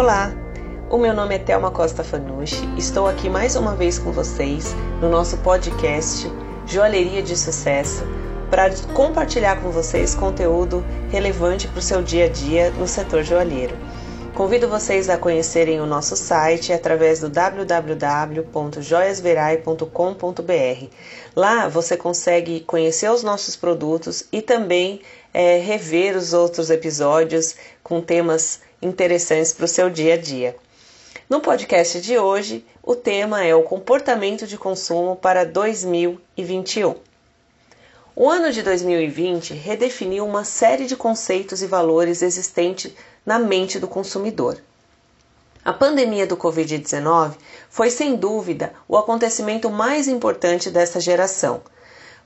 Olá, o meu nome é Thelma Costa Fanucci, estou aqui mais uma vez com vocês no nosso podcast Joalheria de Sucesso para compartilhar com vocês conteúdo relevante para o seu dia a dia no setor joalheiro. Convido vocês a conhecerem o nosso site através do www.joiasverai.com.br. Lá você consegue conhecer os nossos produtos e também é, rever os outros episódios com temas interessantes para o seu dia a dia. No podcast de hoje, o tema é o comportamento de consumo para 2021. O ano de 2020 redefiniu uma série de conceitos e valores existentes na mente do consumidor. A pandemia do Covid-19 foi sem dúvida o acontecimento mais importante dessa geração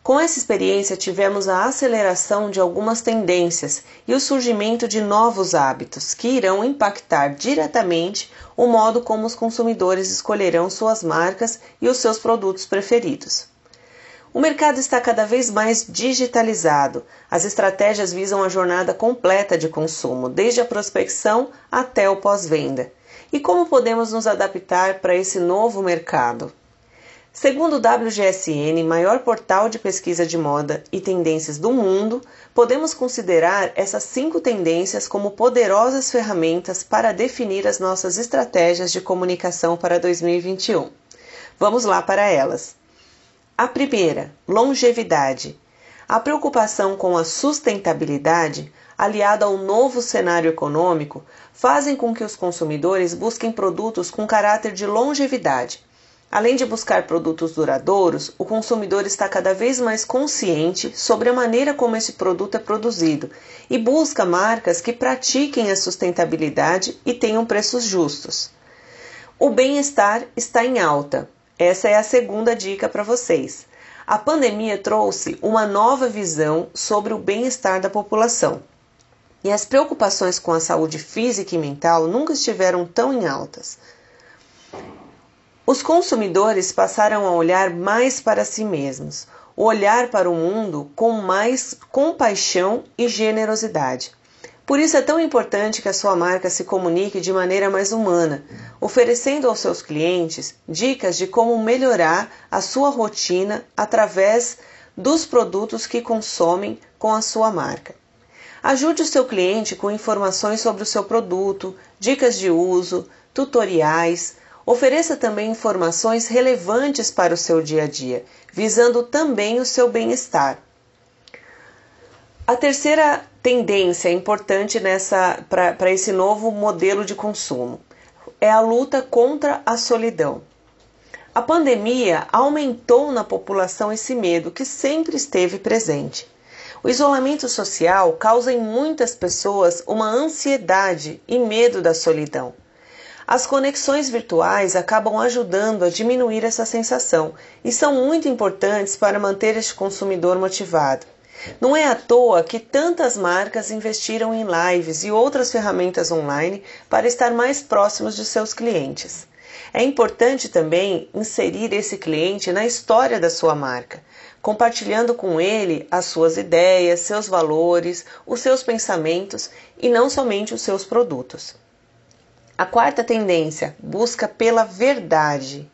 com essa experiência, tivemos a aceleração de algumas tendências e o surgimento de novos hábitos que irão impactar diretamente o modo como os consumidores escolherão suas marcas e os seus produtos preferidos. O mercado está cada vez mais digitalizado. As estratégias visam a jornada completa de consumo, desde a prospecção até o pós-venda. E como podemos nos adaptar para esse novo mercado? Segundo o WGSN, maior portal de pesquisa de moda e tendências do mundo, podemos considerar essas cinco tendências como poderosas ferramentas para definir as nossas estratégias de comunicação para 2021. Vamos lá para elas. A primeira, longevidade. A preocupação com a sustentabilidade, aliada ao novo cenário econômico, fazem com que os consumidores busquem produtos com caráter de longevidade Além de buscar produtos duradouros, o consumidor está cada vez mais consciente sobre a maneira como esse produto é produzido e busca marcas que pratiquem a sustentabilidade e tenham preços justos. O bem-estar está em alta. Essa é a segunda dica para vocês. A pandemia trouxe uma nova visão sobre o bem-estar da população. E as preocupações com a saúde física e mental nunca estiveram tão em altas. Os consumidores passaram a olhar mais para si mesmos, olhar para o mundo com mais compaixão e generosidade. Por isso é tão importante que a sua marca se comunique de maneira mais humana, oferecendo aos seus clientes dicas de como melhorar a sua rotina através dos produtos que consomem com a sua marca. Ajude o seu cliente com informações sobre o seu produto, dicas de uso, tutoriais, Ofereça também informações relevantes para o seu dia a dia, visando também o seu bem-estar. A terceira tendência importante nessa para esse novo modelo de consumo é a luta contra a solidão. A pandemia aumentou na população esse medo que sempre esteve presente. O isolamento social causa em muitas pessoas uma ansiedade e medo da solidão. As conexões virtuais acabam ajudando a diminuir essa sensação e são muito importantes para manter este consumidor motivado. Não é à toa que tantas marcas investiram em lives e outras ferramentas online para estar mais próximos de seus clientes. É importante também inserir esse cliente na história da sua marca, compartilhando com ele as suas ideias, seus valores, os seus pensamentos e não somente os seus produtos. A quarta tendência, busca pela verdade.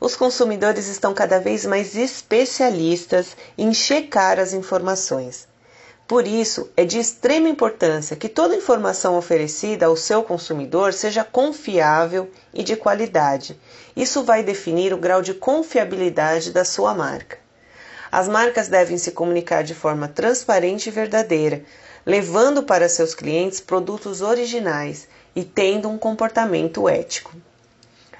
Os consumidores estão cada vez mais especialistas em checar as informações. Por isso, é de extrema importância que toda informação oferecida ao seu consumidor seja confiável e de qualidade. Isso vai definir o grau de confiabilidade da sua marca. As marcas devem se comunicar de forma transparente e verdadeira, levando para seus clientes produtos originais e tendo um comportamento ético.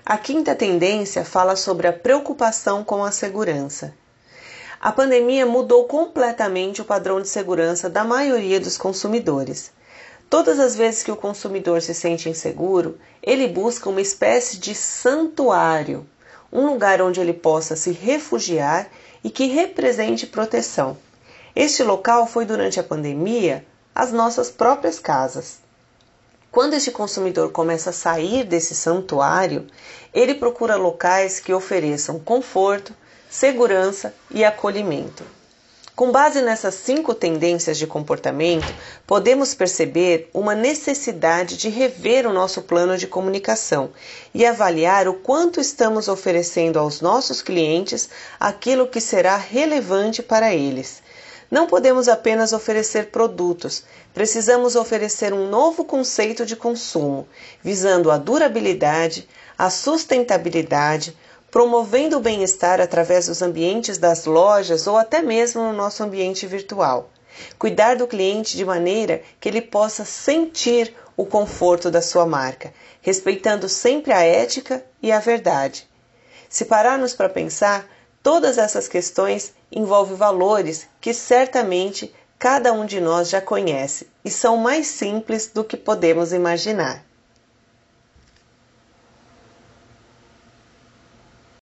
A quinta tendência fala sobre a preocupação com a segurança. A pandemia mudou completamente o padrão de segurança da maioria dos consumidores. Todas as vezes que o consumidor se sente inseguro, ele busca uma espécie de santuário, um lugar onde ele possa se refugiar e que represente proteção. Este local foi durante a pandemia as nossas próprias casas. Quando este consumidor começa a sair desse santuário, ele procura locais que ofereçam conforto, segurança e acolhimento. Com base nessas cinco tendências de comportamento, podemos perceber uma necessidade de rever o nosso plano de comunicação e avaliar o quanto estamos oferecendo aos nossos clientes aquilo que será relevante para eles. Não podemos apenas oferecer produtos, precisamos oferecer um novo conceito de consumo, visando a durabilidade, a sustentabilidade, promovendo o bem-estar através dos ambientes das lojas ou até mesmo no nosso ambiente virtual. Cuidar do cliente de maneira que ele possa sentir o conforto da sua marca, respeitando sempre a ética e a verdade. Se pararmos para pensar, todas essas questões envolvem valores que certamente cada um de nós já conhece e são mais simples do que podemos imaginar.